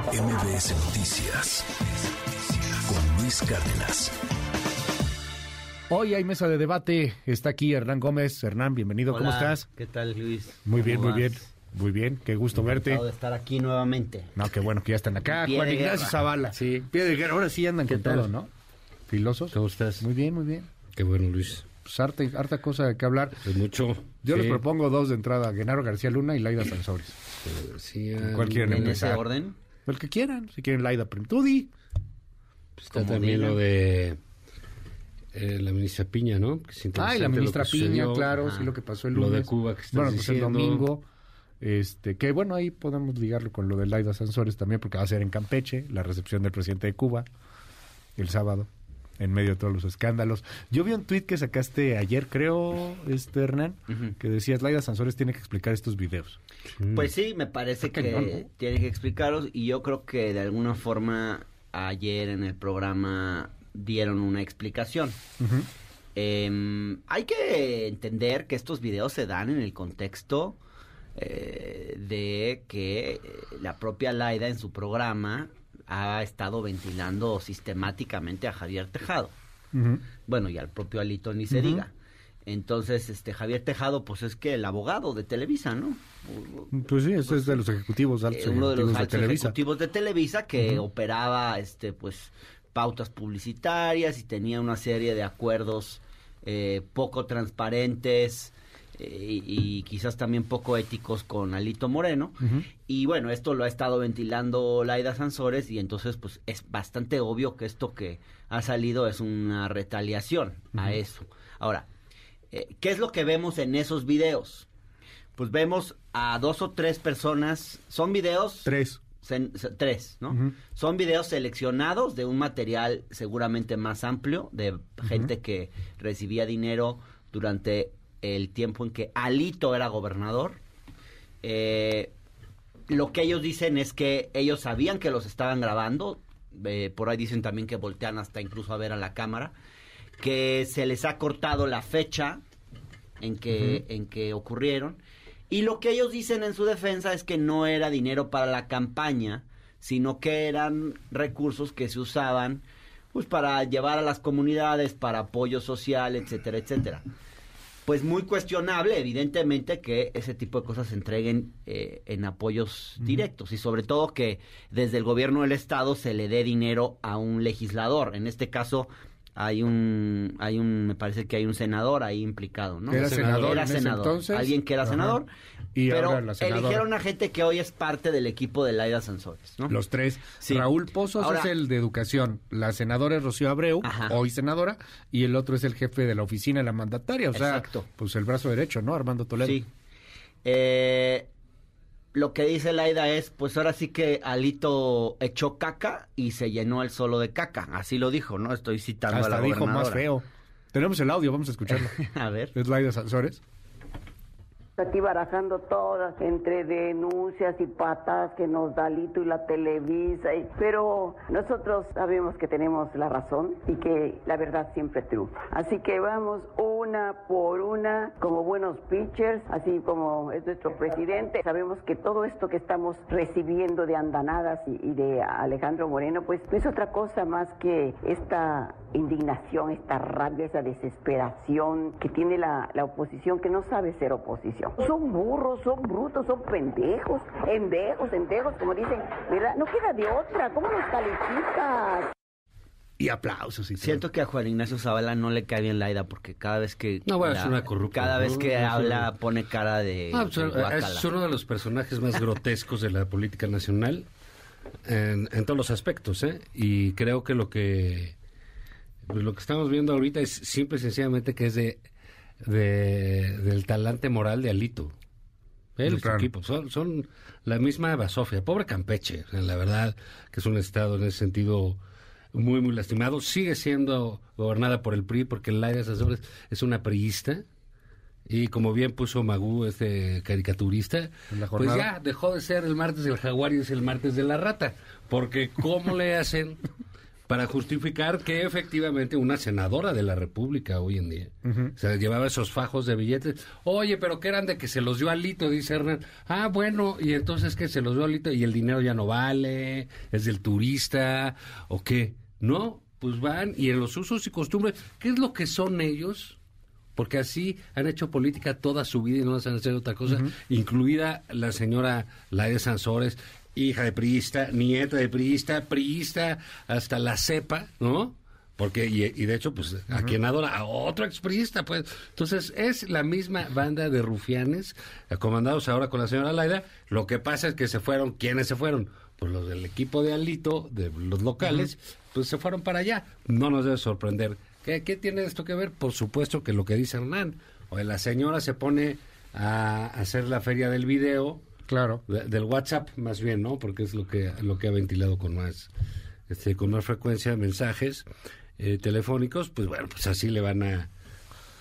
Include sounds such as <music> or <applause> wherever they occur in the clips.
MBS Noticias con Luis Cárdenas. Hoy hay mesa de debate. Está aquí Hernán Gómez. Hernán, bienvenido. ¿Cómo estás? ¿Qué tal, Luis? Muy bien, ¿Cómo muy bien. Muy bien. Qué gusto verte. De estar aquí nuevamente. No, qué bueno que ya están acá. Pie Juan Ignacio. Zavala. Sí. Pie de guerra. Ahora sí andan ¿Qué con tal? todo, ¿no? Filosos. ¿Cómo estás? Muy bien, muy bien. Qué bueno, Luis. Pues harta, harta cosa de que hablar. Pues mucho. Yo Sí. les propongo dos de entrada. Genaro García Luna y Laida Sansores. Eh, Sí, ¿Cuál quieren ¿En empezar? ese orden? El que quieran. Si quieren Laida prim- Tú di. Está también digan. lo de eh, la ministra Piña, ¿no? Que es Ay, la lo ministra Piña, sucedió. claro. Ajá. Sí, lo que pasó el Lo lunes. de Cuba que estás Bueno, pues el domingo. Este, que bueno, ahí podemos ligarlo con lo de Laida Sansores también, porque va a ser en Campeche, la recepción del presidente de Cuba, el sábado, en medio de todos los escándalos. Yo vi un tuit que sacaste ayer, creo, este Hernán, que decías, Laida Sansores tiene que explicar estos videos. Mm. Pues sí, me parece que tiene que explicarlos y yo creo que de alguna forma ayer en el programa dieron una explicación. Eh, hay que entender que estos videos se dan en el contexto eh, de que eh, la propia Laida en su programa ha estado ventilando sistemáticamente a Javier Tejado. Bueno, y al propio Alito ni se diga. Entonces, este Javier Tejado, pues es que el abogado de Televisa, ¿no? Pues sí, ese es de los ejecutivos altos Eh, uno de los de altos Televisa. ejecutivos de Televisa que operaba este pues pautas publicitarias y tenía una serie de acuerdos eh, poco transparentes y, y quizás también poco éticos con Alito Moreno y bueno esto lo ha estado ventilando Laida Sansores y entonces pues es bastante obvio que esto que ha salido es una retaliación a eso ahora eh, ¿qué es lo que vemos en esos videos? Pues vemos a dos o tres personas, son videos Tres. sen- se- tres, ¿no? Son videos seleccionados de un material seguramente más amplio, de gente que recibía dinero durante el tiempo en que Alito era gobernador. Eh, lo que ellos dicen es que ellos sabían que los estaban grabando, eh, por ahí dicen también que voltean hasta incluso a ver a la cámara, que se les ha cortado la fecha en que, en que ocurrieron. Y lo que ellos dicen en su defensa es que no era dinero para la campaña, sino que eran recursos que se usaban pues para llevar a las comunidades, para apoyo social, etcétera, etcétera. Pues muy cuestionable, evidentemente, que ese tipo de cosas se entreguen eh, en apoyos directos y sobre todo que desde el gobierno del estado se le dé dinero a un legislador. En este caso hay un, hay un, me parece que hay un senador ahí implicado, ¿no? Era senador Era en ese senador. entonces. Alguien que era Ajá. senador. Y pero ahora la senadora. eligieron a gente que hoy es parte del equipo de Laida Sansores, ¿no? Los tres. Sí. Raúl Pozos Ahora- es el de educación, la senadora es Rocío Abreu, Ajá. hoy senadora, y el otro es el jefe de la oficina de la mandataria, o sea, Exacto. pues el brazo derecho, ¿no? Armando Toledo. Sí. Eh, lo que dice Laida es, pues ahora sí que Alito echó caca y se llenó el solo de caca. Así lo dijo, ¿no? Estoy citando a la dijo más feo. Tenemos el audio, vamos a escucharlo. <laughs> a ver. es Laida Sansores. Aquí barajando todas, entre denuncias y patas que nos da Lito y la Televisa. pero nosotros sabemos que tenemos la razón y que la verdad siempre triunfa. Así que vamos una por una, como buenos pitchers, así como es nuestro presidente. Sabemos que todo esto que estamos recibiendo de andanadas y, y de Alejandro Moreno, pues no es otra cosa más que esta indignación, esta rabia, esa desesperación que tiene la, la oposición que no sabe ser oposición. Son burros, son brutos, son pendejos, endejos, endejos, como dicen, ¿verdad? No queda de otra, ¿cómo los calificas? Y aplausos y todo. Siento que a Juan Ignacio Zavala no le cae bien Laida porque cada vez que No, bueno, es la- una corrupta, cada vez ¿no? que Es habla una- pone cara de, Ah, pues, de es uno de los personajes más grotescos de la política nacional en, en todos los aspectos, ¿eh? Y creo que lo que pues, lo que estamos viendo ahorita es simple y sencillamente que es de, de- del talante moral de Alito. Él y su equipo son, son la misma Basofia. Pobre Campeche, la verdad que es un estado en ese sentido muy, muy lastimado. Sigue siendo gobernada por el PRI porque Laida Sansores es una priista. Y como bien puso Magú, este caricaturista, pues ya dejó de ser el martes del jaguar y es el martes de la rata. Porque ¿cómo le hacen para justificar que efectivamente una senadora de la República hoy en día se llevaba esos fajos de billetes. Oye, pero que eran de que se los dio Alito, dice Hernán. Ah, bueno, y entonces que se los dio Alito y el dinero ya no vale, es del turista, o qué. No, pues van y en los usos y costumbres, ¿qué es lo que son ellos? Porque así han hecho política toda su vida y no hacen hacer otra cosa, incluida la señora Laide Sansores, hija de priista, nieta de priista, priista, hasta la cepa, ¿no? Porque, y, y de hecho, pues, a quien adora, a otro expriista, pues. Entonces, es la misma banda de rufianes, eh, comandados ahora con la señora Laida. Lo que pasa es que se fueron, ¿quiénes se fueron? Pues los del equipo de Alito, de los locales, pues se fueron para allá. No nos debe sorprender. ¿Qué, ¿Qué tiene esto que ver? Por supuesto que lo que dice Hernán. O la señora se pone a hacer la feria del video, Claro. de- del WhatsApp más bien, ¿no? Porque es lo que lo que ha ventilado con más este con más frecuencia mensajes eh, telefónicos, pues bueno, pues así le van a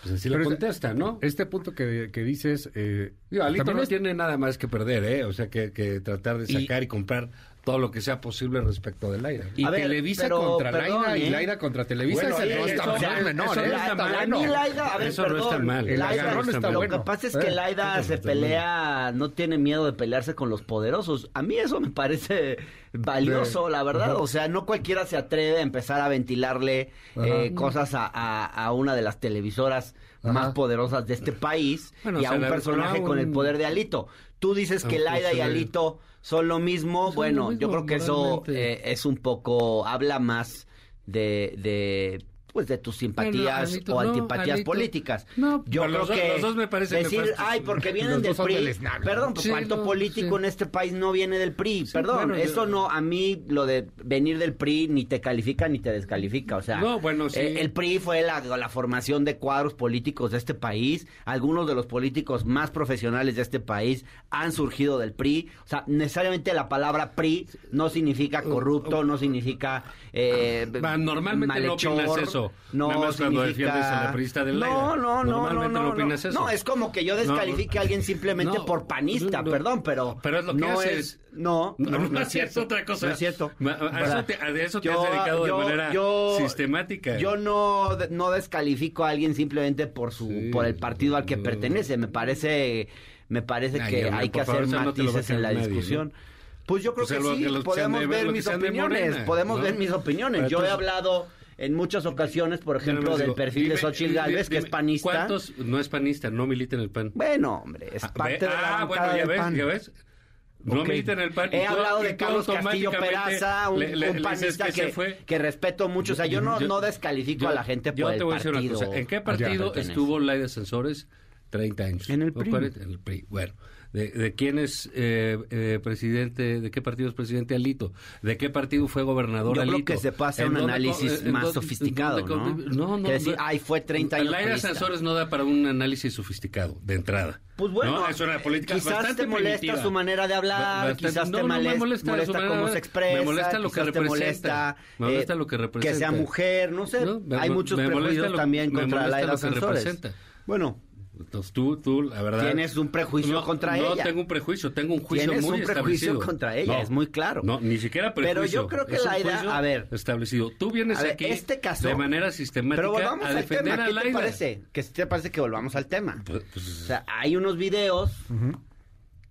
pues así le Pero es- contesta, ¿no? Este punto que, que dices... Eh, Digo, Alito no es- tiene nada más que perder, ¿eh? O sea, que, que tratar de Y- sacar y, comprar todo lo que sea posible respecto del aire. Y ver, Televisa pero, contra perdón, Laida y ¿eh? Laida contra Televisa Bueno, ese no eso- está eso- mal, menor, ¿eh? no está para mal. mí Laida, a ver, Eso no perdón, está mal. El está lo bueno. que pasa es Eh, que Laida eso se mal. pelea, no tiene miedo de pelearse con los poderosos. A mí eso me parece valioso, la verdad. O sea, no cualquiera se atreve a empezar a ventilarle eh, cosas a, a- a una de las televisoras más poderosas de este país Bueno, y a un personaje con el poder de Alito. Tú dices que Aunque Laida y Alito son lo mismo. Son bueno, lo yo creo que eso eh, es un poco, habla más de, de pues de tus simpatías Alito, o no, antipatías políticas. No, yo creo los que los dos me parecen decir, nefastos. ay, porque vienen Los del PRI. Perdón, pues Sí, cuánto no, político sí. en este país no viene del PRI. Sí, Perdón, bueno, yo- eso no a mí lo de venir del PRI ni te califica ni te descalifica, o sea, No, bueno, sí. eh, el PRI fue la, la formación de cuadros políticos de este país. Algunos de los políticos más profesionales de este país han surgido del PRI. O sea, necesariamente la palabra PRI no significa corrupto, no significa eh, Va, normalmente no opinas malhechor, eso. No Nada más cuando significa- defiendes a la priista de No, no, no, Normalmente no, no no, opinas eso. No, es como que yo descalifique a alguien simplemente No, por panista, no, no. perdón, pero Pero es lo que no haces. es no, No, no, no, no es cierto. otra cosa. No es cierto. A eso te- a eso te yo- has dedicado de yo- manera yo- sistemática. Yo no, no descalifico a alguien simplemente por su Sí, por el partido al que no. pertenece. Me parece me parece Ay, que hay que favor, hacer no matices en la nadie, discusión. ¿no? Pues yo creo Pues que sí, que podemos de- ver lo que mis sean de opiniones, podemos ¿no? ver mis opiniones. Yo he hablado en muchas ocasiones, por ejemplo, del perfil de dime, Xochitl dime, Gálvez, que es panista. ¿Cuántos no es panista, no milita en el PAN? Bueno, hombre, es Ah, parte ve- de la ah, bueno, ya ves, PAN. ya ves. No Ok. milita en el PAN. He hablado de Carlos Castillo Peraza, un, le- le- un panista que que, fue. que respeto mucho. O sea, yo no, Yo- no descalifico yo- a la gente yo por te el voy a decir partido. una cosa. ¿En qué partido pertenece. estuvo Laida Sensores 30 años? En el ¿O PRI. 40? En el PRI. Bueno, ¿de, de quién es eh, eh, presidente? ¿De qué partido es presidente Alito? ¿De qué partido fue gobernador Yo creo Alito? que se puede hacer ¿En un dónde análisis en más sofisticado, en dónde- ¿no? No, no. Que decir, no. ay, fue 30 años. Sensores no da para un análisis sofisticado, de entrada. Pues bueno, ¿no? es una política quizás bastante te molesta primitiva. su manera de hablar, bastante- quizás no, te no molesta, manera cómo se expresa, me molesta lo que representa, molesta, me molesta eh, lo que que representa. sea mujer, no sé, No, me- hay muchos prejuicios lo- también contra que Sansores. Bueno, Entonces tú, tú, la verdad... Tienes un prejuicio no, contra no ella. tengo un prejuicio, tengo un juicio Tienes muy un prejuicio contra ella, No, es muy claro. No, ni siquiera Pero prejuicio. yo creo que Laida, juicio a ver. Establecido. Tú vienes A ver, aquí este caso- de manera sistemática pero volvamos a al defender tema, a ¿qué te parece? ¿Qué te parece que volvamos al tema? Pues- pues- O sea, hay unos videos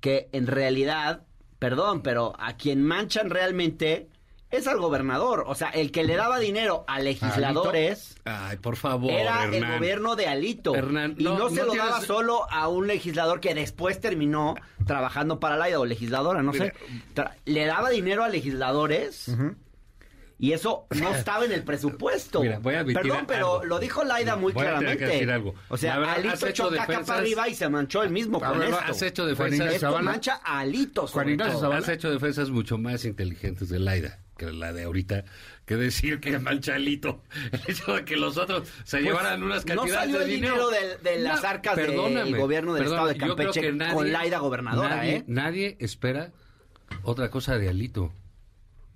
que en realidad, perdón, pero a quien manchan realmente es al gobernador. O sea, el que le daba dinero a legisladores Ay, por favor, era el gobierno de Alito. Hernán, y no, no- se no lo tienes- daba solo a un legislador que después terminó trabajando para Laida o legisladora, no sé. Le daba dinero a legisladores. Y eso no estaba en el presupuesto. Mira, voy a Perdón, pero algo. lo dijo Laida muy Voy a que claramente. decir algo. O sea, La Alito caca defensas- para arriba y se manchó el mismo A con ver, esto. Has hecho defensas... Esto mancha a Alito. Juan Ignacio. Has hecho defensas mucho más inteligentes de Laida que la de ahorita, que decir que mancha Alito. <laughs> El hecho de que los otros se llevaran unas Pues, no cantidades salió de el dinero. dinero de- de las arcas del gobierno del estado de Campeche que con Laida gobernadora, nadie, ¿eh? Nadie espera otra cosa de Alito.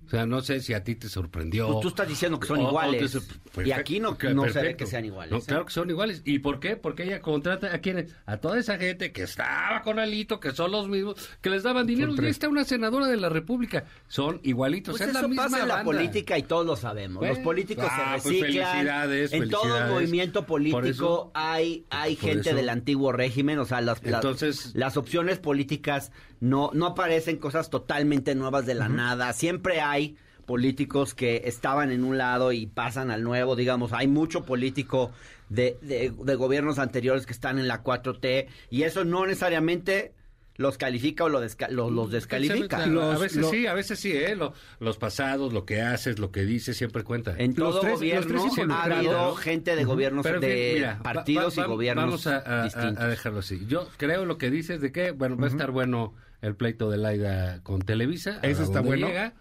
O sea, no sé si a ti te sorprendió. Pues tú estás diciendo que son O- o iguales. Y aquí no- no se ve que sean iguales, No, ¿eh? claro que son iguales. ¿Y por qué? Porque ella contrata a quienes, a toda esa gente que estaba con Alito, que son los mismos, que les daban dinero. Y está una senadora de la República. Son igualitos. Pues es la eso misma pasa en la banda. política y todos lo sabemos. Los políticos ah, se pues reciclan. felicidades, en todo movimiento político eso- hay, hay gente eso- del antiguo régimen. O sea, las, Entonces- las opciones políticas no, no aparecen cosas totalmente nuevas de la nada. Siempre hay políticos que estaban en un lado y pasan al nuevo, digamos, hay mucho político de, de, de gobiernos anteriores que están en la 4T y eso no necesariamente los califica o lo desca- lo- los descalifica. a Los- veces lo- sí, a veces sí, ¿eh? Lo- los pasados, lo que haces, lo que dices, siempre cuenta. En Los todo tres- los gobierno ha habido gente de gobiernos, Pero, de mira, partidos va- va- y gobiernos Vamos a, a- a- distintos. a dejarlo así. Yo creo lo que dices de que, bueno, va a estar bueno el pleito de Laida con Televisa. Eso está bueno. llega,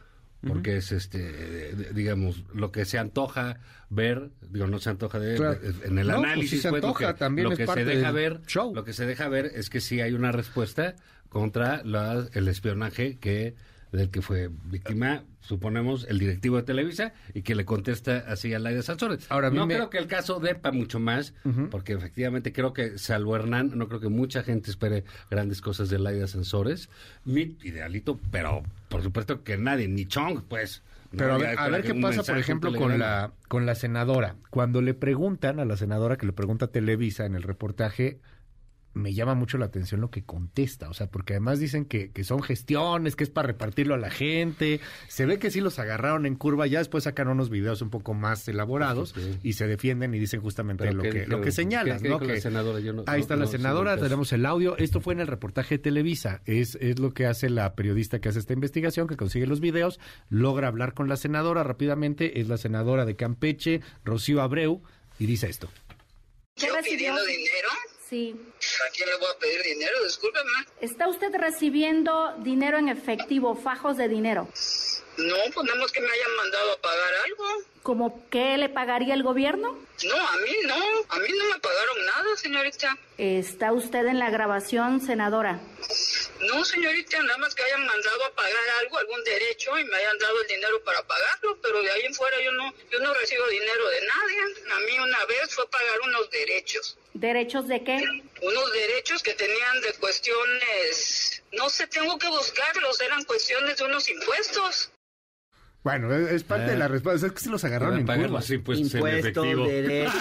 porque es, este, digamos, lo que se antoja ver, digo, no se antoja de, Claro. en el No, pues análisis, sí se pues, lo antoja, que, también lo es que se deja ver, show. lo que se deja ver es que sí hay una respuesta contra la- el espionaje que del que fue víctima, suponemos, el directivo de Televisa y que le contesta así a Laida Sansores. Ahora, no me- creo que el caso depa mucho más, porque efectivamente creo que, salvo Hernán, no creo que mucha gente espere grandes cosas de Laida Sansores, ni idealito, pero por supuesto que nadie, ni Chong, pues. ¿no? Pero a ver, a qué pasa, por ejemplo, con la, con la senadora. Cuando le preguntan a la senadora que le pregunta a Televisa en el reportaje, me llama mucho la atención lo que contesta. O sea, porque además dicen que, que son gestiones, que es para repartirlo a la gente. Se ve que sí los agarraron en curva. Ya después sacan unos videos un poco más elaborados Sí. y se defienden y dicen justamente Pero lo ¿qué que, lo que señalas, ¿Qué- qué ¿no? dijo la Que- senadora? Yo no- Ahí está no- la senadora, tenemos el audio. Esto fue en el reportaje de Televisa. Es, es lo que hace la periodista que hace esta investigación, que consigue los videos, logra hablar con la senadora rápidamente. Es la senadora de Campeche, Rocío Abreu, y dice esto. ¿Qué ¿Yo pidiendo dinero? Sí. ¿A quién le voy a pedir dinero? Discúlpeme. ¿Está usted recibiendo dinero en efectivo, fajos de dinero? No, pues nada más que me hayan mandado a pagar algo. ¿Como qué le pagaría el gobierno? No, a mí no. A mí no me pagaron nada, señorita. ¿Está usted en la grabación, senadora? No, señorita, nada más que hayan mandado a pagar algo, algún derecho y me hayan dado el dinero para pagarlo, pero de ahí en fuera yo no, yo no recibo dinero de nadie. A mí una vez fue pagar unos derechos. ¿Derechos de qué? Unos derechos que tenían de cuestiones, no sé, tengo que buscarlos, eran cuestiones de unos impuestos. Bueno, es, parte Ah. de la respuesta. Es que se los agarraron en pagar los impuestos, en Impuestos, efectivo. derechos.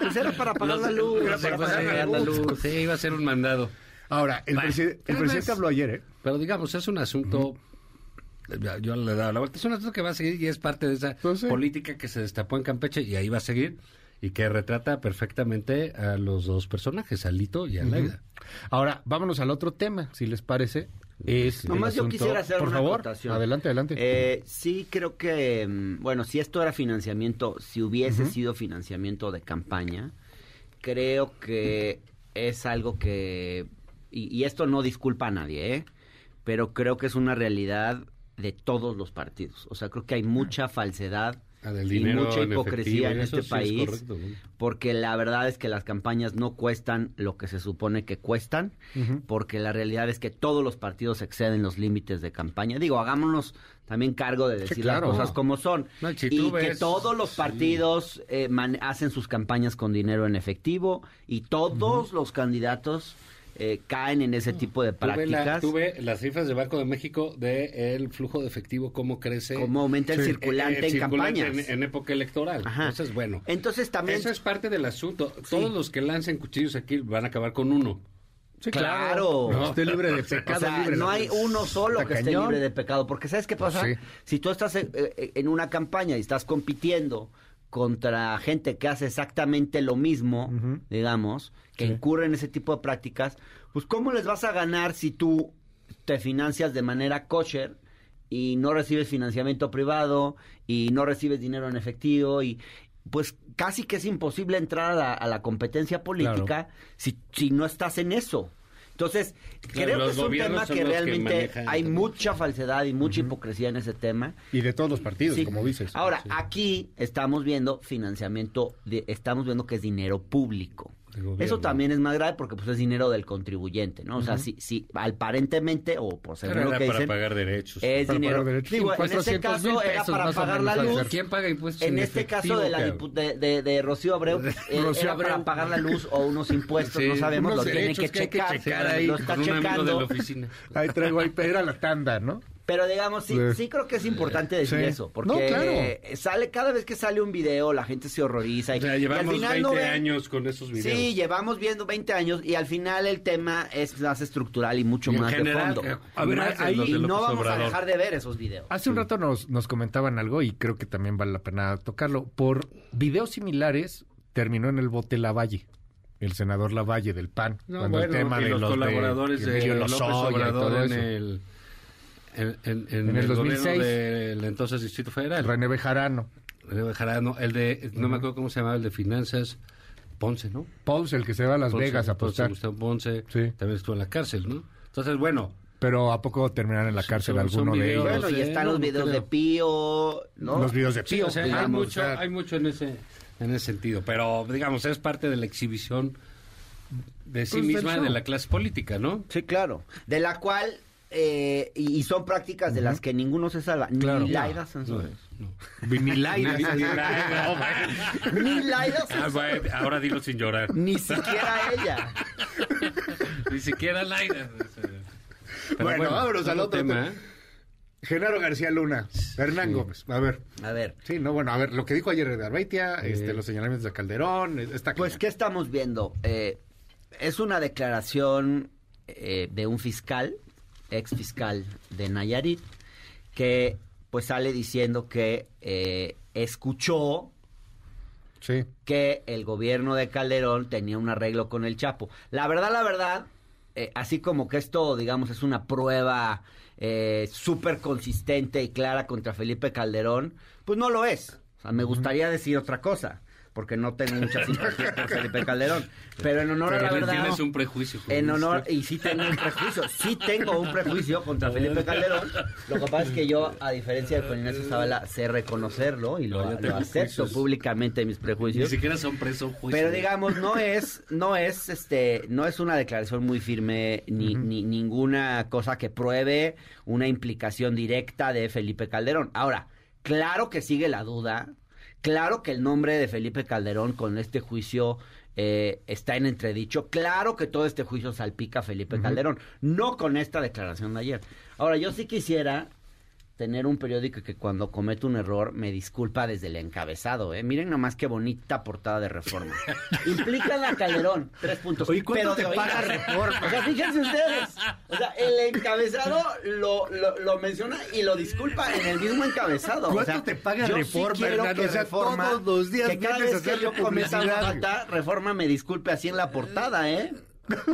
Pues era para pagar la luz. Era Para para pagar la luz. Sí, iba a ser un mandado. Ahora, el, Bueno, preside- el tal presidente vez. habló ayer, ¿eh? Pero digamos, es un asunto. Yo le he dado la vuelta. Es un asunto que va a seguir y es parte de esa Pues sí. política que se destapó en Campeche y ahí va a seguir y que retrata perfectamente a los dos personajes, a Lito y a Laida. Ahora, vámonos al otro tema, si les parece. Es Nomás yo quisiera hacer Por una favor, acotación. adelante, adelante. Eh, sí, creo que, mm, bueno, si esto era financiamiento, si hubiese sido financiamiento de campaña, creo que es algo que, y, y esto no disculpa a nadie, ¿eh? pero creo que es una realidad de todos los partidos. O sea, creo que hay mucha falsedad Ah, y mucha hipocresía en este sí es país, correcto, ¿no? porque la verdad es que las campañas no cuestan lo que se supone que cuestan, porque la realidad es que todos los partidos exceden los límites de campaña. Digo, hagámonos también cargo de decir claro. las cosas como son. No, si y que todos los sí. partidos eh, man- hacen sus campañas con dinero en efectivo y todos los candidatos eh, caen en ese tipo de Tuve, la- prácticas. tuve las cifras de Banco de México de el flujo de efectivo, cómo crece. Cómo aumenta el Sí. circulante Eh, el en circulante campañas. En, en época electoral. Ajá. Entonces, bueno. Entonces también... Eso es parte del asunto. Todos los que lancen cuchillos aquí van a acabar con uno. Sí, claro. No, esté libre de <laughs> O pecado. sea, libre de- no hay uno solo que esté libre de pecado. Porque ¿sabes qué pasa? Sí. Si tú estás eh, eh, en una campaña y estás compitiendo contra gente que hace exactamente lo mismo, digamos, que Sí. incurre en ese tipo de prácticas, pues ¿cómo les vas a ganar si tú te financias de manera kosher y no recibes financiamiento privado y no recibes dinero en efectivo y pues casi que es imposible entrar a la, a la competencia política si, si no estás en eso. Entonces, Claro, creo los que es un tema que realmente hay mucha falsedad y mucha hipocresía en ese tema. Y de todos los partidos, Sí. como dices. Ahora, Sí. aquí estamos viendo financiamiento, de, estamos viendo que es dinero público. Eso también es más grave porque pues es dinero del contribuyente, ¿no? O sea, si, si aparentemente o por lo era que para dicen, pagar derechos. es Para dinero. pagar derechos. Digo, en este 200 mil caso era para pagar la luz. ¿Quién paga impuestos En en este caso de, la de, de, de Rocío Abreu, <laughs> eh, Rocío era para Abreu. pagar la luz o unos impuestos, Sí, no sabemos, unos lo tienen derechos que que hay que checar. ahí lo está de la checando. oficina. Ahí traigo ahí, era la tanda, ¿no? Pero digamos, sí, Sí. sí creo que es importante decir Sí. eso, porque No, claro. eh, sale cada vez que sale un video, la gente se horroriza. Y, O sea, y llevamos al final 20 no ven- años con esos videos. Sí, llevamos viendo 20 años y al final el tema es más estructural y mucho Y en más general, de fondo. eh, A ver, más ahí- de y no López vamos a dejar de ver esos videos. Hace un rato nos, nos comentaban algo y creo que también vale la pena tocarlo. Por videos similares terminó en el bote Lavalle, el senador Lavalle del PAN. No, cuando el bueno, tema y de los, los colaboradores de, Emilio López Lozoya y Obrador todo en el, en, en- en En el el, 2006. gobierno del entonces Distrito Federal. René Bejarano. René Bejarano, el de, no me acuerdo cómo se llamaba, el de finanzas, Ponce, ¿no? Pauls, el que se va a Las Ponce, Vegas a Ponce, apostar. Gustavo Ponce, Sí. también estuvo en la cárcel, ¿no? Entonces, bueno, Pero ¿a poco terminarán en la cárcel son- son alguno de ellos? Bueno, y sé, están los no videos de. Pío, ¿no? Los videos de sí, Pío, o sea, hay mucho, o sea, hay mucho en ese, en ese sentido, pero digamos, es parte de la exhibición de sí Pues, misma de la clase política, ¿no? Sí, claro. De la cual, eh, y, y son prácticas de las que ninguno se salva. Claro. Ni Laida Sansores. No. Ni Laida. <laughs> Ni- Laida Sansores. bueno, ahora dilo sin llorar. Ni siquiera ella. Ni siquiera Laida. Pero Bueno, vámonos al otro tema. ¿eh? Genaro García Luna, Hernán Gómez. A ver. A ver. Sí, no, bueno, a ver, lo que dijo ayer de Arbeitia, este, los señalamientos de Calderón, está Pues, ¿qué estamos viendo? Eh, es una declaración eh, de un fiscal, ex fiscal de Nayarit, que pues sale diciendo que eh, escuchó Sí. que el gobierno de Calderón tenía un arreglo con el Chapo. La verdad, la verdad, eh, así como que esto, digamos, es una prueba eh, súper consistente y clara contra Felipe Calderón, pues no lo es. O sea, me gustaría decir otra cosa, porque no tengo mucha simpatía por Felipe Calderón. Pero en honor Pero a la verdad... tienes un prejuicio. En honor, y sí tengo un prejuicio, sí tengo un prejuicio contra Felipe Calderón. Lo que pasa es que yo, a diferencia de Juan Ignacio Zavala, sé reconocerlo y lo, No, acepto públicamente mis Ni prejuicios. siquiera son presos juicios. Pero digamos, no es, no es, este, no es una declaración muy firme ni, ni ninguna cosa que pruebe una implicación directa de Felipe Calderón. Ahora, claro que sigue la duda, claro que el nombre de Felipe Calderón con este juicio eh, está en entredicho, claro que todo este juicio salpica a Felipe Calderón, no con esta declaración de ayer. Ahora, yo sí quisiera tener un periódico que cuando comete un error me disculpa desde el encabezado, ¿eh? Miren nomás qué bonita portada de Reforma. <laughs> Implican a Calderón, tres puntos. Oye, ¿cuánto pero te paga. Reforma? O sea, fíjense ustedes. O sea, el encabezado lo, lo, lo menciona y lo disculpa en el mismo encabezado. O ¿Cuánto sea, te paga yo Reforma, sí quiero que O sea, Reforma, todos los días que cada vez que yo cometa una falta, Reforma me disculpe así en la portada, ¿eh?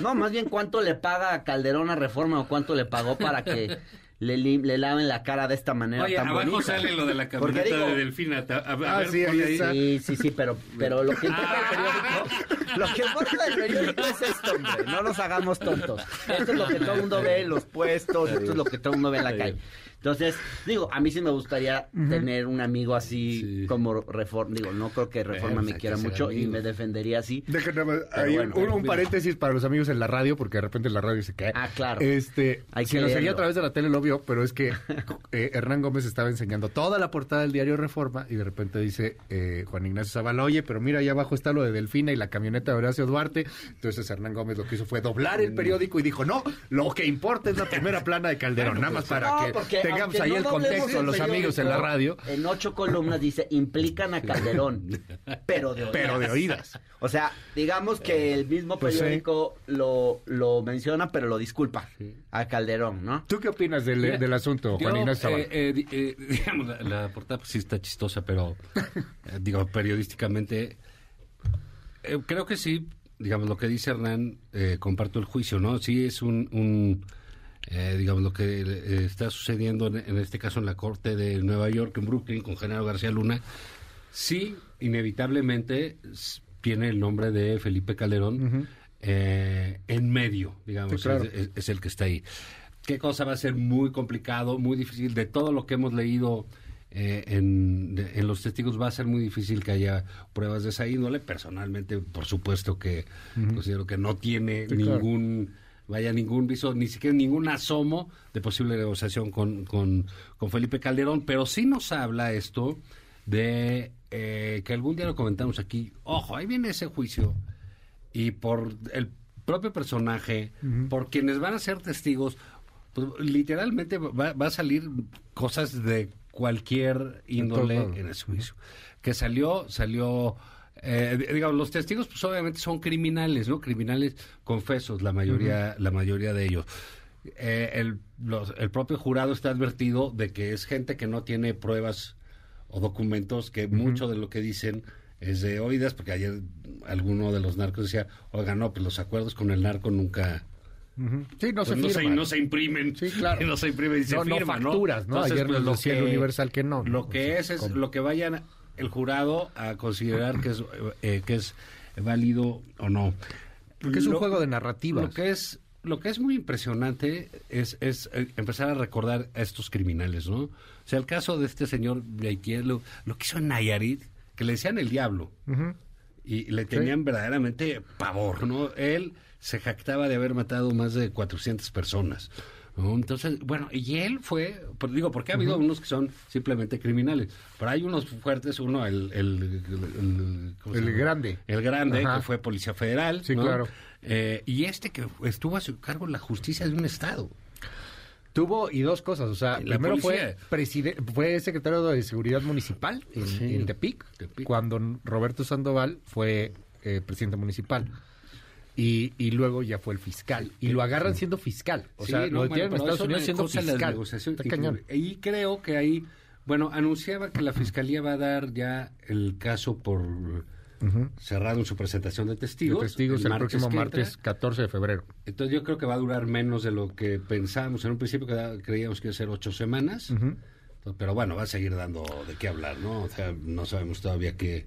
No, más bien cuánto le paga a Calderón a Reforma o cuánto le pagó para que le, lim- le laven la cara de esta manera Oye, tan abajo bonita. sale lo de la <laughs> Porque camioneta digo- de Delfina. A, a- a Ah, ver, sí, ponle ahí está. Sí, sí, sí, pero, pero lo que importa del periódico, <laughs> lo que importa del periódico es esto, hombre, no nos hagamos tontos. Esto es lo que todo el mundo ve en los puestos, esto es lo que todo el mundo ve en la calle. Entonces, digo, a mí sí me gustaría tener un amigo así Sí. como Reforma, digo, no creo que Reforma me hay que quiera mucho y me defendería así. Ahí bueno, un, paréntesis para los amigos en la radio, porque de repente en la radio se cae. Ah, claro. Este, Hay si que nos seguía leerlo. a través de la tele lo vio, pero es que eh, Hernán Gómez estaba enseñando toda la portada del diario Reforma y de repente dice eh, Juan Ignacio Zavala, oye, pero mira, ahí abajo está lo de Delfina y la camioneta de Horacio Duarte. Entonces Hernán Gómez lo que hizo fue doblar el periódico y dijo, no, lo que importa es la primera plana de Calderón, nada más para No, que porque tengamos ahí no el contexto, los amigos en la radio, En ocho columnas dice, implican a Calderón, <laughs> pero de oídas. pero de oídas. O sea, digamos que el mismo Pues sí. periódico lo, lo menciona, pero lo disculpa a Calderón, ¿no? ¿Tú qué opinas del, Mira, del asunto, Juan Zavala? eh, eh, eh, <laughs> digamos, la, la portada pues, sí está chistosa, pero <laughs> eh, digo, periodísticamente, eh, creo que sí, digamos, lo que dice Hernán, eh, comparto el juicio, ¿no? Sí es un, un, eh, digamos, lo que eh, está sucediendo en, en este caso en la Corte de Nueva York, en Brooklyn, con Genaro García Luna, sí, inevitablemente tiene el nombre de Felipe Calderón eh, en medio, digamos, Sí, claro. es- es- es el que está ahí. ¿Qué cosa va a ser muy complicado, muy difícil? De todo lo que hemos leído eh, en, de- en los testigos va a ser muy difícil que haya pruebas de esa índole. Personalmente, por supuesto que considero que no tiene Sí, claro. Vaya, ningún viso, ni siquiera ningún asomo de posible negociación con, con, con Felipe Calderón, pero sí nos habla esto de eh, que algún día lo comentamos aquí. Ojo, ahí viene ese juicio y por el propio personaje, por quienes van a ser testigos, pues, literalmente va, va a salir cosas de cualquier índole lados. en ese juicio. Que salió, salió, eh, digamos, los testigos pues obviamente son criminales, ¿no? Criminales confesos, la mayoría, la mayoría de ellos. Eh, el, los- el propio jurado está advertido de que es gente que no tiene pruebas o documentos, que mucho de lo que dicen es de oídas, porque ayer alguno de los narcos decía, oiga, no, pues los acuerdos con el narco nunca... Sí, no pues, se no, se, no se imprimen. Sí, claro. <laughs> No se imprimen y se No, firman, ¿no? facturas, ¿no? Ayer nos decía el Universal que no, ¿no? Lo que O sea, es es ¿cómo? lo que vayan el jurado a considerar que es, eh, que es válido o no. Porque es un Lo- juego de narrativas. Lo que es lo que es muy impresionante es, es eh, empezar a recordar a estos criminales, ¿no? O sea, el caso de este señor lo, lo que hizo en Nayarit, que le decían el diablo, y le tenían verdaderamente pavor, ¿no? Él se jactaba de haber matado más de 400 personas. Entonces, bueno, y él fue, pues digo, porque ha habido unos que son simplemente criminales, pero hay unos fuertes, uno, el... El, grande. El grande, Ajá. que fue policía federal. Sí, ¿no? claro. Eh, y este que estuvo a su cargo la justicia de un estado. Tuvo y dos cosas, o sea, La primero fue policía. fue secretario de Seguridad Municipal en, Sí. en Tepic, Tepic. cuando Roberto Sandoval fue eh, presidente municipal. Y, y luego ya fue el fiscal. Y lo agarran siendo fiscal. O Sí, sea, no, lo bueno, detienen en Estados Unidos siendo fiscal. Está y- cañón. Y creo que ahí, bueno, anunciaba que la fiscalía va a dar ya el caso por Ujú. cerrado en su presentación de testigos. testigos el, próximo que entra. martes 14 de febrero. Entonces yo creo que va a durar menos de lo que pensábamos. En un principio creíamos que iba a ser ocho semanas. Pero bueno, va a seguir dando de qué hablar, ¿no? O sea, no sabemos todavía qué,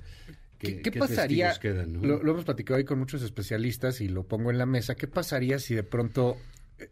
¿Qué, qué pasaría? testigos quedan, ¿no? lo, lo hemos platicado hoy con muchos especialistas y lo pongo en la mesa. ¿Qué pasaría si de pronto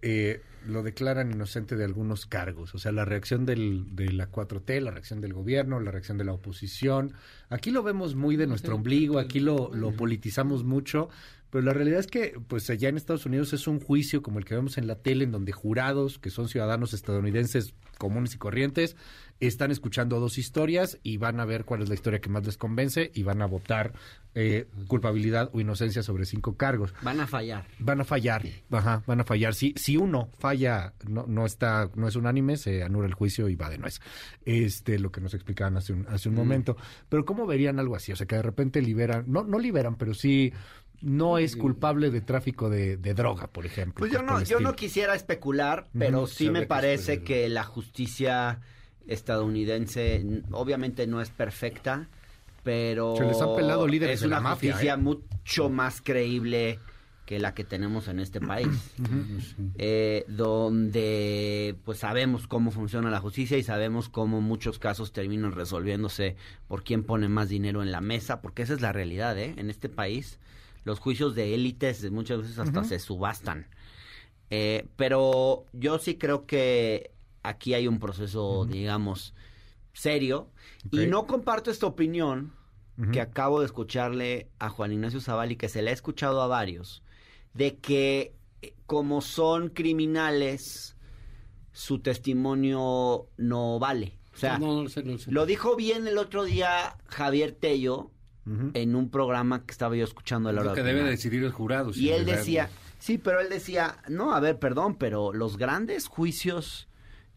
eh, lo declaran inocente de algunos cargos? O sea, la reacción del, de la 4T, la reacción del gobierno, la reacción de la oposición. Aquí lo vemos muy de nuestro ombligo, aquí lo, lo politizamos mucho. Pero la realidad es que, pues allá en Estados Unidos es un juicio como el que vemos en la tele, en donde jurados, que son ciudadanos estadounidenses comunes y corrientes, están escuchando dos historias y van a ver cuál es la historia que más les convence y van a votar eh, culpabilidad o inocencia sobre cinco cargos. Van a fallar. Van a fallar, ajá, van a fallar. Si, si uno falla, no, no está, no es unánime, se anula el juicio y va de nuez. Este, lo que nos explicaban hace un, hace un momento. Pero ¿cómo verían algo así? O sea, que de repente liberan, no, no liberan, pero sí no es culpable de tráfico de, de droga, por ejemplo. Pues yo no, yo no quisiera especular, pero sí me parece que la justicia estadounidense obviamente no es perfecta, pero Se les han pelado líderes es de la una mafia, justicia ¿eh? mucho más creíble que la que tenemos en este <clears throat> país, eh, donde pues sabemos cómo funciona la justicia y sabemos cómo muchos casos terminan resolviéndose por quién pone más dinero en la mesa, porque esa es la realidad, ¿eh? En este país los juicios de élites muchas veces hasta se subastan. Eh, pero yo sí creo que aquí hay un proceso, digamos, serio. Y no comparto esta opinión que acabo de escucharle a Juan Ignacio Zaval y que se le ha escuchado a varios, de que eh, como son criminales, su testimonio no vale. O sea, no, no sé, no sé. lo dijo bien el otro día Javier Tello Ujú. en un programa que estaba yo escuchando a la hora Lo que de debe decidir el jurado. Y si él le dan- decía, sí, pero él decía, no, a ver, perdón, pero los grandes juicios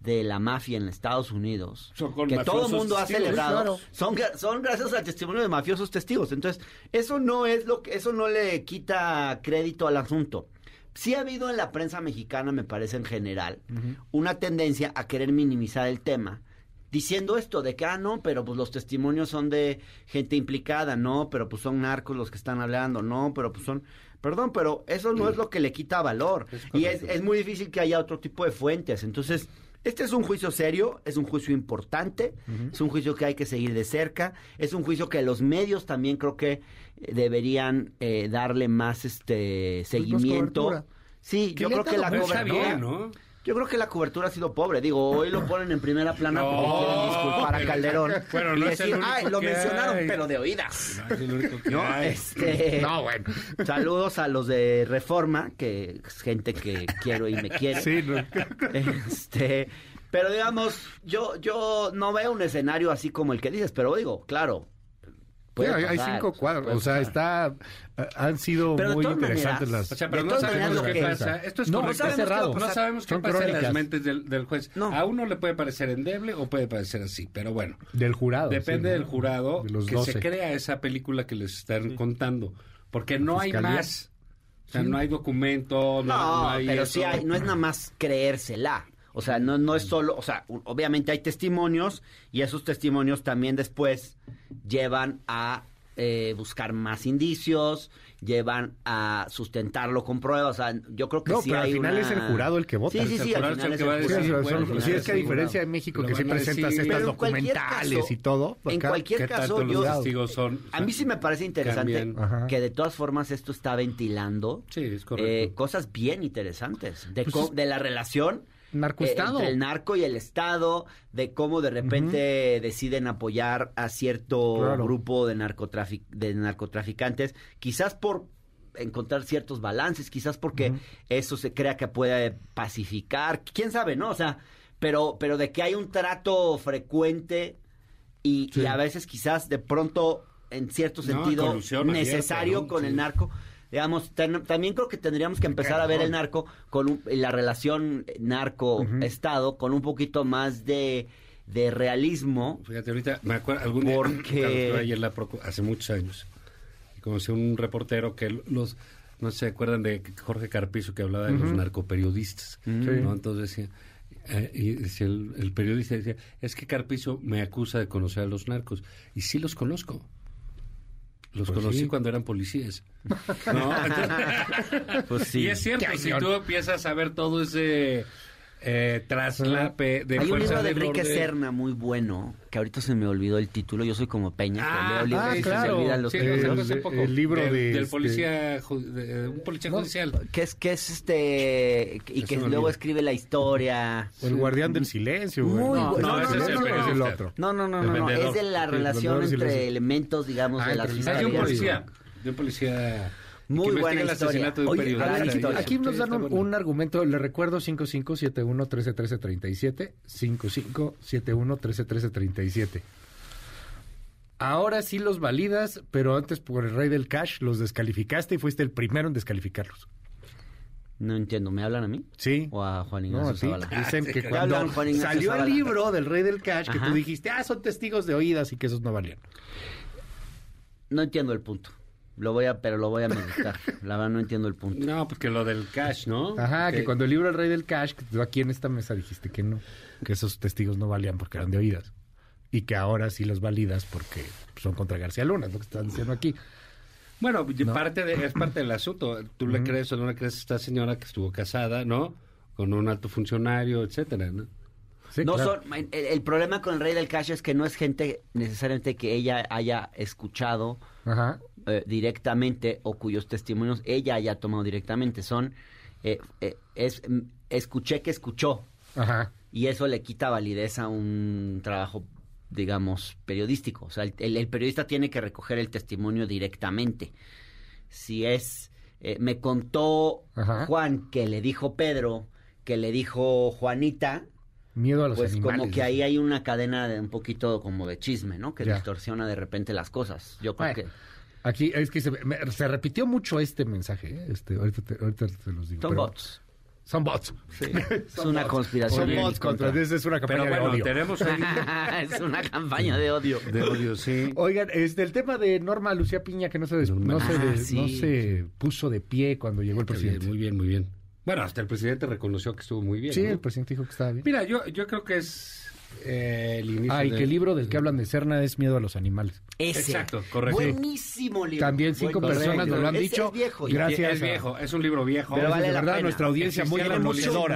de la mafia en Estados Unidos, que todo el mundo ha celebrado, claro. son, son gracias al testimonio de mafiosos testigos. Entonces, eso no es lo que, eso no le quita crédito al asunto. Sí ha habido en la prensa mexicana, me parece en general, una tendencia a querer minimizar el tema, diciendo esto de que, ah, no, pero pues los testimonios son de gente implicada, no, pero pues son narcos los que están hablando, no, pero pues son... Perdón, pero eso no es lo que le quita valor. y es, es muy difícil que haya otro tipo de fuentes. Entonces, este es un juicio serio, es un juicio importante, es un juicio que hay que seguir de cerca, es un juicio que los medios también creo que eh, deberían eh, darle más este seguimiento. cobertura. sí, Que yo creo que la cobertura- bien, ¿no? Yo creo que la cobertura ha sido pobre. Digo, hoy lo ponen en primera plana porque No, quieren disculpar a Calderón. Bueno, y no es el decir, ay, lo mencionaron, hay". pero de oídas. No, es el único que. Este, No, bueno. Saludos a los de Reforma, que es gente que quiero y me quiere. Sí, no. Este, pero digamos, yo, yo no veo un escenario así como el que dices, pero digo, claro. Sí, hay, cinco cuadros. O sea, está. Han sido Pero muy interesantes maneras, las. O sea, pero no sabemos lo que- pasa. Esto es No, correcto. está cerrado. No sabemos qué Son pasa en las mentes del, del juez. No. A uno le puede parecer endeble o puede parecer así, pero bueno. Del jurado. Depende sí, del jurado De los que 12. se crea esa película que les están contando. Porque no hay más. O sea, no hay documento, no, No, no hay pero eso. sí hay, no es nada más creérsela. O sea, no, no es solo, o sea, obviamente hay testimonios y esos testimonios también después llevan a eh, buscar más indicios, llevan a sustentarlo con pruebas. O sea, yo creo que No, sí pero al hay final una- es el jurado el que vota. Sí, sí, sí, al es final que el a Sí, decir, jurado. sí, bueno, son- al sí, final es es que a el diferencia de. México que sí presentas decir. estas Pero en cualquier documentales caso- y todo. en acá, cualquier ¿Qué caso, yo- los son? A mí sí me parece interesante que de todas formas esto está ventilando Sí, es correcto. eh, cosas bien interesantes de, Pues co- es- de la relación Narcoestado. eh, entre el narco y el Estado, de cómo de repente deciden apoyar a cierto Claro. grupo de, narcotrafic de narcotraficantes, quizás por encontrar ciertos balances, quizás porque eso se crea que puede pacificar, quién sabe, ¿no? O sea, pero, pero de que hay un trato frecuente y, y a veces quizás de pronto en cierto No, sentido abierta, necesario ¿no? con Sí. el narco. Digamos, ten- también creo que tendríamos que empezar a ver el narco con un- la relación narco-estado con un poquito más de, de realismo. Fíjate, ahorita me acuerdo, algún día, Porque- ayer la hace muchos años, conocí a un reportero que los, no se acuerdan de Jorge Carpizo que hablaba de los narcoperiodistas, ¿no? Entonces decía, eh, y decía el, el periodista decía, es que Carpizo me acusa de conocer a los narcos, y sí los conozco. Los Pues conocí sí. cuando eran policías. <laughs> ¿No? Entonces- <laughs> Pues Y es cierto, si tú empiezas a ver todo ese eh, traslape de Hay un libro de Enrique orden. Serna muy bueno, que ahorita se me olvidó el título. Yo soy como Peña, que Ah, leo libros ah, y se claro. me olvidan los Sí, títulos. el- libro del, de del este- policía de- un policía No, judicial Que es, que es este, y que luego escribe la historia. O el guardián del silencio, güey. Muy no, bueno. no, No, ese no, es el otro. No, no, no, no, es de la relación entre elementos, digamos, Ah, de la entre el Ah, de un policía de un policía Muy que buena historia. de un Oye, gran Aquí, historia. aquí nos dan un, un argumento, le recuerdo 5571-131337, 5571-131337. Ahora sí los validas, pero antes por el rey del cash los descalificaste y fuiste el primero en descalificarlos. No entiendo, ¿me hablan a mí? Sí. ¿O a Juan No, Ignacio a ti. Zavala? <laughs> Dicen que ¿Qué cuando hablan, Juan Ignacio salió el libro del rey del cash, que Ajá. tú dijiste, ah, son testigos de oídas y que esos no valían. No entiendo el punto. Lo voy a, pero lo voy a meditar. La verdad no entiendo el punto. no porque lo del cash no Ajá, que cuando el libro del rey del cash, que tú aquí en esta mesa dijiste que no, que esos testigos no valían porque eran de oídas. Y que ahora sí los validas porque son contra García Luna, es lo que están diciendo aquí. bueno No. parte de, es parte del asunto tú le crees o no le crees a esta señora que estuvo casada no con un alto funcionario etcétera no Sí, no claro. son, el, el problema con el rey del cash es que no es gente necesariamente que ella haya escuchado Ajá. Eh, directamente o cuyos testimonios ella haya tomado directamente. Son, eh, eh, es, mm, escuché que escuchó Ajá. y eso le quita validez a un trabajo, digamos, periodístico. O sea, el, el- el periodista tiene que recoger el testimonio directamente. Si es, eh, me contó Ajá. Juan que le dijo Pedro, que le dijo Juanita, Miedo a los pues animales. como que ahí hay una cadena de un poquito como de chisme, ¿no? Que Ya. distorsiona de repente las cosas. Yo creo que Aquí es que se, me- se repitió mucho este mensaje. ¿eh? Este, ahorita, te, ahorita te los digo. son pero- bots. Son bots. <laughs> Es una conspiración. Son bots contra. es una campaña pero bueno de odio. tenemos ahí <laughs> es una campaña de odio. de odio sí Oigan, este, el tema de Norma Lucía Piña que no se, des- no, se Ah, des- sí. no se puso de pie cuando llegó el Muy bien, presidente. muy bien muy bien bueno hasta el presidente reconoció que estuvo muy bien Sí, ¿no? el presidente dijo que estaba bien. mira yo yo creo que es eh, el inicio Ah, y de- que el libro del que hablan de Serna es Miedo a los animales. Ese. Exacto, correcto. Buenísimo libro. También cinco personas nos lo han Ese dicho. Es viejo. Gracias. es viejo es un libro viejo Pero vale de la verdad, pena. nuestra audiencia muy Existía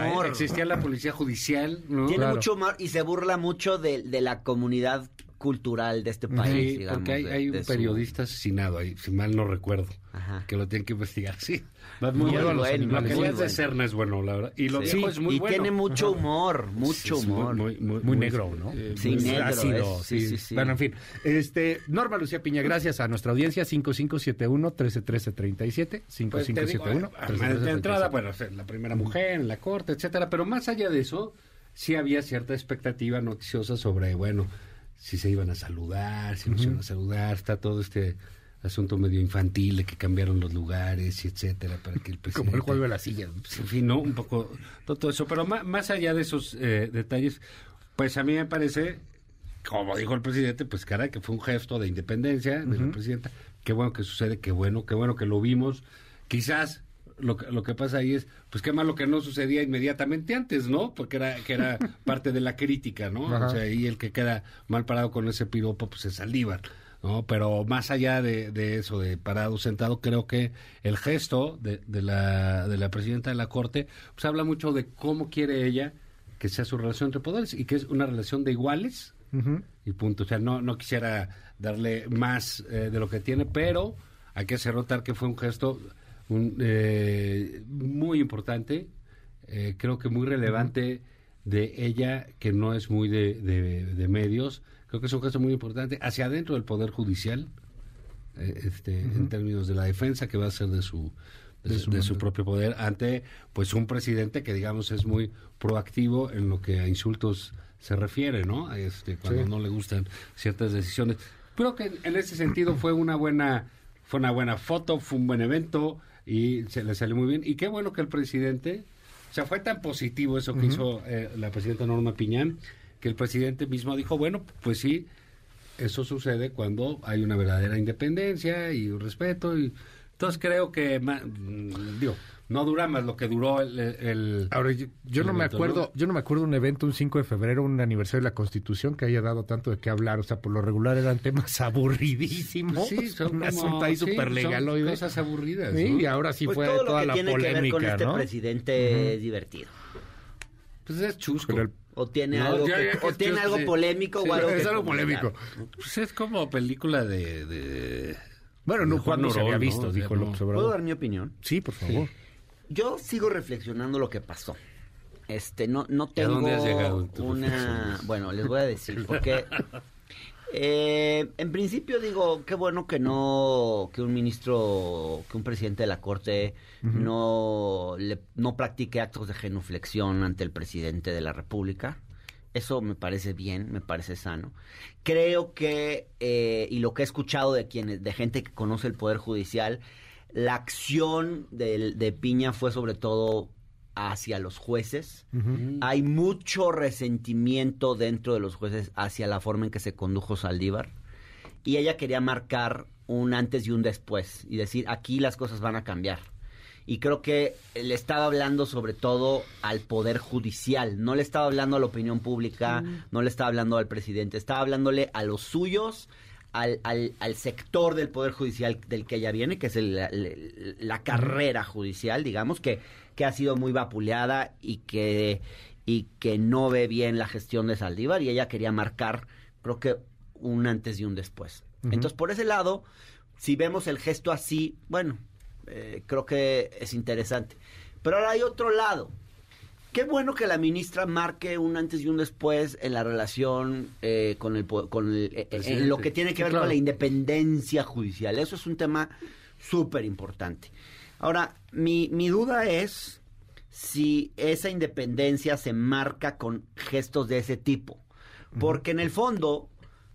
¿eh? humor. existía la policía judicial ¿no? Tiene Claro. mucho humor y se burla mucho de, de la comunidad cultural de este país. Sí, digamos, porque hay, de- hay un su- periodista asesinado ahí, si mal no recuerdo, Ajá. que lo tienen que investigar. Sí, va Muy muy, bueno, Lo que lees de Serna es bueno, la verdad. Y lo Sí, es muy y bueno. tiene mucho humor, mucho Sí, humor. muy, muy, Muy negro, ¿no? eh, Sí, negro. ácido, es, sí, sí, sí. Bueno, en fin. Este, Norma Lucía Piña, gracias a nuestra audiencia, 5571-131337, Pues te digo, 5571 eh, de entrada, bueno, la primera mujer en la corte, etcétera, pero más allá de eso, sí había cierta expectativa noticiosa sobre, bueno, si se iban a saludar, si no se iban a saludar, está todo este asunto medio infantil de que cambiaron los lugares y etcétera para que el presidente <laughs> Como el juego de las sillas. pues, en fin, ¿no? Un poco todo eso. Pero ma- más, allá de esos eh, detalles, pues a mí me parece, como dijo el presidente, pues caray, que fue un gesto de independencia de la presidenta. Qué bueno que sucede, qué bueno, qué bueno que lo vimos. Quizás lo, que- lo que pasa ahí es, pues qué malo que no sucedía inmediatamente antes, ¿no? Porque era, que era <laughs> parte de la crítica, ¿no? Ajá. O sea, ahí el que queda mal parado con ese piropo, pues es Saldívar. ¿No? Pero más allá de, de eso, de parado, sentado, creo que el gesto de, de la, de la presidenta de la Corte, pues habla mucho de cómo quiere ella que sea su relación entre poderes y que es una relación de iguales y punto. O sea, no, no quisiera darle más eh, de lo que tiene, pero hay que hacer notar que fue un gesto un, eh, muy importante, eh, creo que muy relevante de ella, que no es muy de, de- de medios. Creo que es un gesto muy importante hacia adentro del Poder Judicial, eh, este, en términos de la defensa que va a ser de su de, su, de su propio poder ante pues un presidente que digamos es muy proactivo en lo que a insultos se refiere, ¿no? Este, cuando Sí. no le gustan ciertas decisiones. Creo que en, en ese sentido fue una buena fue una buena foto, fue un buen evento y se le salió muy bien. Y qué bueno que el presidente, o sea, fue tan positivo eso que hizo eh, la presidenta Norma Piñán, que el presidente mismo dijo, bueno, pues sí, eso sucede cuando hay una verdadera independencia y un respeto. Y, entonces creo que, mm, digo, no dura más lo que duró el... el- Ahora, yo, yo el no me acuerdo, yo no me acuerdo un evento un 5 de febrero, un aniversario de la Constitución que haya dado tanto de qué hablar, o sea, por lo regular eran temas <laughs> aburridísimos, Sí, son un asunto ahí sí, súper son legaloide. cosas aburridas. Sí, y ahora sí Pues fue todo lo toda que la tiene que ver polémica, con este ¿no? presidente es divertido. Pues es chusco. Pero el- O tiene No, algo, ya- que- ya que o tiene algo sí. polémico Sí, o algo es algo polémico. Pues es como película de... de- Bueno, no, Juan cuando se había visto, ¿no? dijo López no. Obrador. ¿Puedo dar mi opinión? Sí, por favor. Yo sigo reflexionando lo que pasó. Este, no, no ¿Y a tengo dónde has llegado en tus una... Bueno, les voy a decir, porque... <laughs> eh, en principio digo, qué bueno que no, que un ministro, que un presidente de la Corte no, le- no practique actos de genuflexión ante el presidente de la República. Eso me parece bien, me parece sano. Creo que, eh, y lo que he escuchado de quienes, de gente que conoce el Poder Judicial, la acción de Piña fue sobre todo hacia los jueces. Hay mucho resentimiento dentro de los jueces hacia la forma en que se condujo Saldívar. Y ella quería marcar un antes y un después y decir, aquí las cosas van a cambiar. Y creo que le estaba hablando sobre todo al poder judicial, no le estaba hablando a la opinión pública, no le estaba hablando al presidente, estaba hablándole a los suyos, al, al- al sector del poder judicial del que ella viene, que es el- la, la carrera judicial, digamos, que, que ha sido muy vapuleada y que, y que no ve bien la gestión de Saldívar y ella quería marcar, creo que un antes y un después. Entonces, por ese lado, si vemos el gesto así, bueno, eh, creo que es interesante. Pero ahora hay otro lado. Qué bueno que la ministra marque un antes y un después en la relación eh, con el con el- eh, eh, en lo que tiene que Sí, ver claro. con la independencia judicial. Eso es un tema súper importante. Ahora, mi, mi duda es si esa independencia se marca con gestos de ese tipo. Porque en el fondo,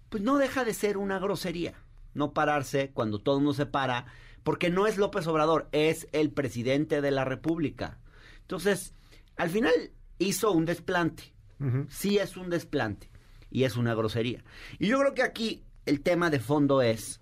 pues no deja de ser una grosería. No pararse cuando todo el mundo se para, porque no es López Obrador, es el presidente de la República. Entonces, al final hizo un desplante. Sí es un desplante y es una grosería. Y yo creo que aquí el tema de fondo es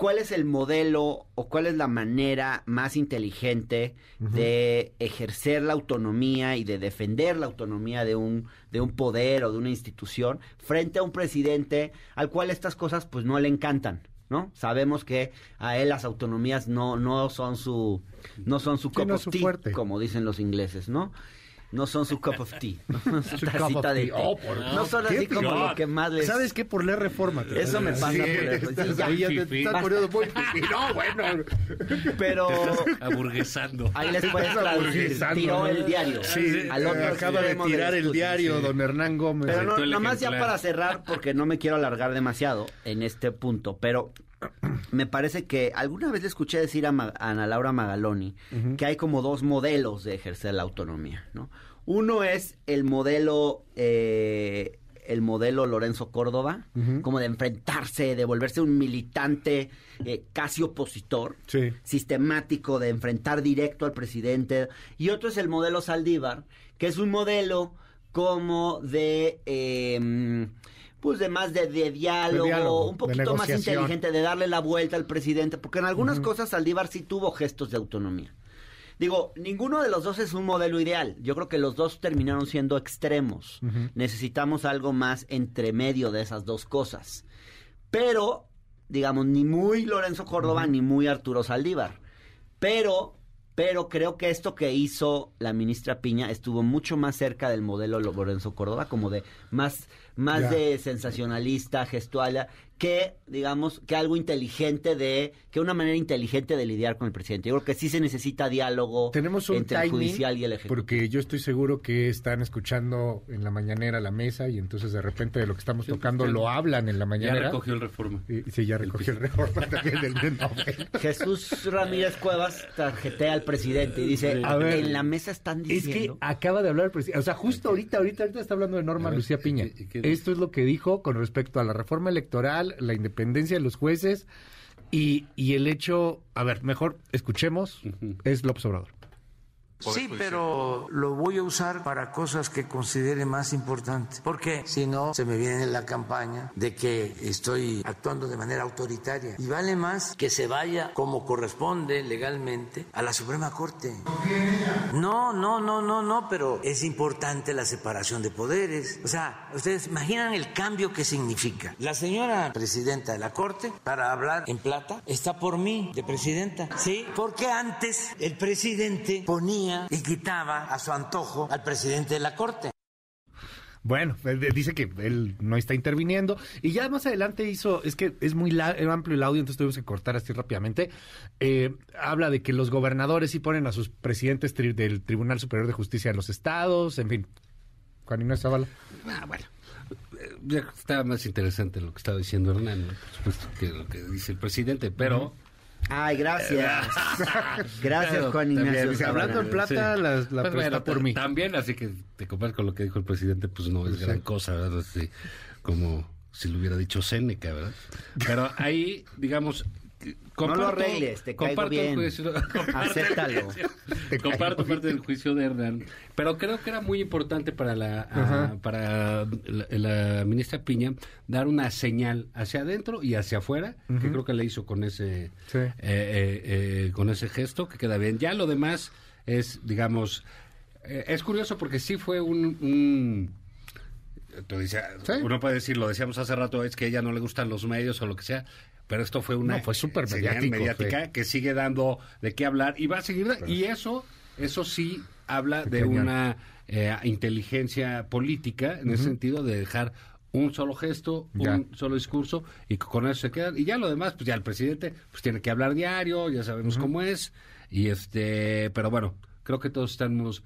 cuál es el modelo o cuál es la manera más inteligente de ejercer la autonomía y de defender la autonomía de un, de un poder o de una institución frente a un presidente al cual estas cosas pues no le encantan. ¿No? Sabemos que a él las autonomías no, no son su no son su Sí, cup no of es su tea, fuerte. como dicen los ingleses, ¿no? No son su cup of tea. No <laughs> son su Su cup of tacita de tea. Oh, por- no son ¿Qué así como lo que más les... ¿Sabes qué? Por leer reforma. te- Eso me pasa Sí, por leer- estás sí, ya. ya te estás poniendo muy fifí. <laughs> No, bueno. Pero Aburguesando. ahí les puedes traducir. aburguesando, Tiró el diario. Sí, Al otro acaba de tirar el diario, sí. don Hernán Gómez. Pero no, nomás ya para cerrar, porque no me quiero alargar demasiado en este punto, pero me parece que alguna vez le escuché decir a, Ma- a Ana Laura Magaloni que hay como dos modelos de ejercer la autonomía, ¿no? Uno es el modelo, eh, el modelo Lorenzo Córdoba, como de enfrentarse, de volverse un militante eh, casi opositor, Sí. sistemático de enfrentar directo al presidente. Y otro es el modelo Saldívar, que es un modelo como de... eh, pues de más de, de diálogo, diálogo, un poquito más inteligente, de darle la vuelta al presidente, porque en algunas cosas Saldívar sí tuvo gestos de autonomía. Digo, ninguno de los dos es un modelo ideal. Yo creo que los dos terminaron siendo extremos. Necesitamos algo más entre medio de esas dos cosas. Pero, digamos, ni muy Lorenzo Córdoba ni muy Arturo Saldívar. Pero, pero creo que esto que hizo la ministra Piña estuvo mucho más cerca del modelo Lorenzo Córdoba, como de más, más Ya. de sensacionalista, gestual, que, digamos, que algo inteligente de, que una manera inteligente de lidiar con el presidente. Yo creo que sí se necesita diálogo Tenemos un entre el judicial y el ejecutivo. porque yo estoy seguro que están escuchando en la mañanera la mesa y entonces de repente de lo que estamos tocando lo hablan en la Ya mañanera. recogió el reforma. Y, sí, ya recogió el reforma también del Nobel. <laughs> Jesús Ramírez Cuevas tarjetea al presidente y dice, A ver, en la mesa están Es que diciendo... acaba de hablar el presidente. O sea, justo ahorita, ahorita, ahorita está hablando de Norma ver, Lucía Piña. ¿y qué- y qué- Esto es lo que dijo con respecto a la reforma electoral, la independencia de los jueces y, y el hecho. A ver, mejor escuchemos. Es López Obrador. Sí, pero lo voy a usar para cosas que considere más importantes, porque si no se me viene la campaña de que estoy actuando de manera autoritaria y vale más que se vaya como corresponde legalmente a la Suprema Corte. No, no, no, no, no, pero es importante la separación de poderes. O sea, ustedes imaginan el cambio que significa. La señora presidenta de la Corte, para hablar en plata, está por mí de presidenta. Sí, porque antes el presidente ponía y quitaba a su antojo al presidente de la Corte. Bueno, dice que él no está interviniendo. Y ya más adelante hizo, es que es muy la- amplio el audio, entonces tuvimos que cortar así rápidamente. Eh, habla de que los gobernadores sí ponen a sus presidentes tri- del Tribunal Superior de Justicia de los estados, en fin. Juan Inés Zavala. Ah, bueno. Eh, ya Está más interesante lo que estaba diciendo Hernán, ¿no? por supuesto, que lo que dice el presidente, pero... Ay, gracias. <laughs> Gracias, Claro, Juan Ignacio. hablando en plata, la- la Pues por mí. También, así que te comparas con lo que dijo el presidente, pues no es Sí. gran cosa, ¿verdad? Así, como si lo hubiera dicho Séneca, ¿verdad? Pero ahí, digamos... que No lo comparto- arregles, te caigo comparto el bien. juicio- <laughs> comparto- Acéptalo. Comparto parte del juicio de Hernán, pero creo que era muy importante para la Ajá. a- para la, la ministra Piña dar una señal hacia adentro y hacia afuera, que creo que le hizo con ese Sí. eh, eh, eh, con ese gesto que queda bien. Ya lo demás es, digamos, eh, es curioso porque sí fue un, un- Sí. uno puede decir, lo decíamos hace rato, es que a ella no le gustan los medios o lo que sea, pero esto fue una No, fue súper mediática que sigue dando de qué hablar y va a seguir, da- y eso, eso sí habla de una eh, inteligencia política en ese sentido de dejar un solo gesto, Ya. un solo discurso y con eso se quedan. Y ya lo demás pues ya el presidente pues tiene que hablar diario, ya sabemos cómo es. Y este, pero bueno, creo que todos estamos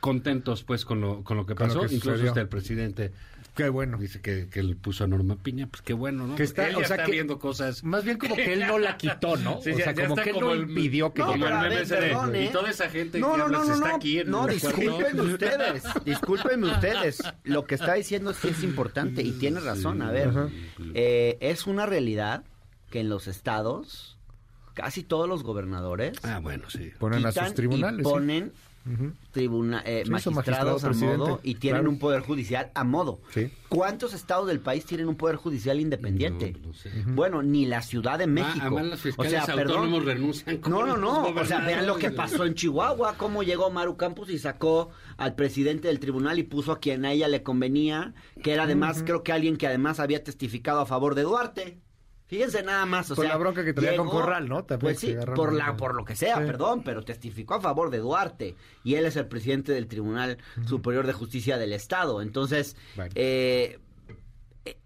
contentos pues con lo con lo que lo pasó, que incluso hasta el presidente Qué bueno. dice que, que le puso a Norma Piña, pues qué bueno, ¿no? Que está- Él o ya sea está que- viendo cosas Más bien como que él no la quitó, ¿no? <laughs> Sí, o sea, ya como está que él como no el- impidió que No, llegara. el meme de- ¿eh? y toda esa gente No, que no, habla no, no, está no. aquí en No, ustedes. Discúlpenme ustedes. Lo que está diciendo sí es importante y tiene razón. A ver, eh, es una realidad que en los estados casi todos los gobernadores Ah, bueno, sí. Ponen a sus tribunales. y sí. Tribuna, eh, Sí, su magistrado magistrados a presidente, modo y tienen claro. un poder judicial a modo. Sí. ¿Cuántos estados del país tienen un poder judicial independiente? No, no sé. Bueno, ni la Ciudad de México. Ah, los o sea, perdón. autónomos renuncian No, no, no. O sea, vean lo que pasó en Chihuahua, cómo llegó Maru Campos y sacó al presidente del tribunal y puso a quien a ella le convenía, que era además, creo que alguien que además había testificado a favor de Duarte. Fíjense nada más, o Por sea, la bronca que traía con llegó- Corral, ¿no? También Pues sí, por la con- por lo que sea, Sí. perdón, pero testificó a favor de Duarte y él es el presidente del Tribunal Superior de Justicia del Estado. Entonces, Bueno. eh,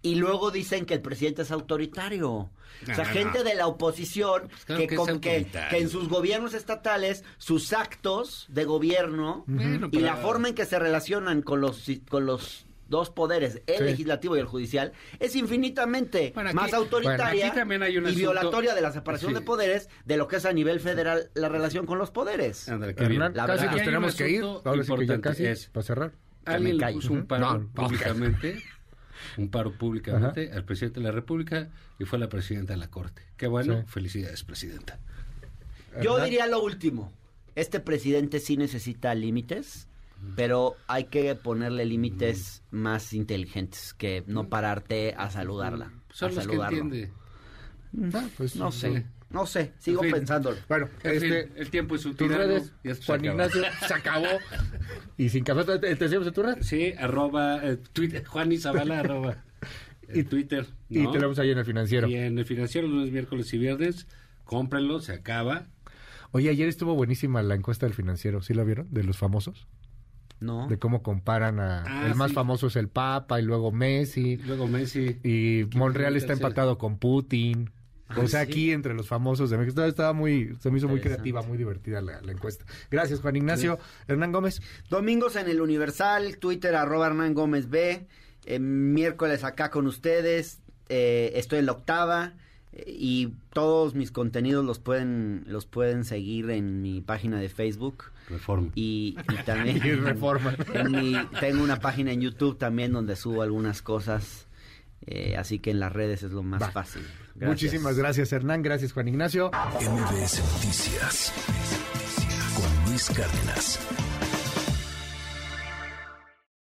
y luego dicen que el presidente es autoritario. o sea, No, no, gente no. de la oposición claro que, con- que, que en sus gobiernos estatales, sus actos de gobierno y la forma en que se relacionan con los con los dos poderes, el Sí. legislativo y el judicial, es infinitamente Bueno, aquí- más autoritaria bueno, aquí también hay un y asunto- violatoria de la separación Sí. de poderes de lo que es a nivel federal la relación con los poderes. Hernán, La casi nos tenemos que ir. asunto Ahora sí que ya casi es- para cerrar. Alguien le puso un paro No, no. públicamente, <laughs> un paro públicamente al presidente de la República y fue la presidenta de la Corte. Qué bueno, Sí. felicidades, presidenta. Yo diría lo último. Este presidente sí necesita límites, pero hay que ponerle límites más inteligentes que no pararte a saludarla. Son a los que saludarlo. entiende. Ah, pues, No sé, Sí. no sé, sigo En fin. pensándolo. Bueno, En fin, este, el tiempo es un tus redes, y se Juan. Ignacio, <laughs> se acabó. Y sin café, ¿te, te en tu red? Sí, arroba, eh, Twitter, Juan Izabala, <laughs> arroba, Y- y Twitter. Y ¿no? tenemos ahí en el financiero. Y en el financiero, lunes, miércoles y viernes, cómprenlo, se acaba. Oye, ayer estuvo buenísima la encuesta del financiero. ¿Sí la vieron? De los famosos. No. De cómo comparan a... Ah, el más sí. famoso es el Papa y luego Messi. Luego Messi. Y Monreal está empatado con Putin. Ah, o sea, ¿sí? aquí entre los famosos de México. Estaba- muy, se me hizo muy creativa, muy divertida la, la encuesta. Gracias, Juan Ignacio. Hernán Gómez. Domingos en el Universal, Twitter arroba Hernán Gómez B, eh, miércoles acá con ustedes, eh, estoy en la octava eh, y todos mis contenidos los pueden los pueden seguir en mi página de Facebook Reforma. y, y <laughs> también Y Reforma. en mi- tengo una página en YouTube también donde subo algunas cosas, eh, así que en las redes es lo más Va. fácil. Gracias. Muchísimas gracias, Hernán. Gracias, Juan Ignacio. MBS Noticias con Luis Cárdenas.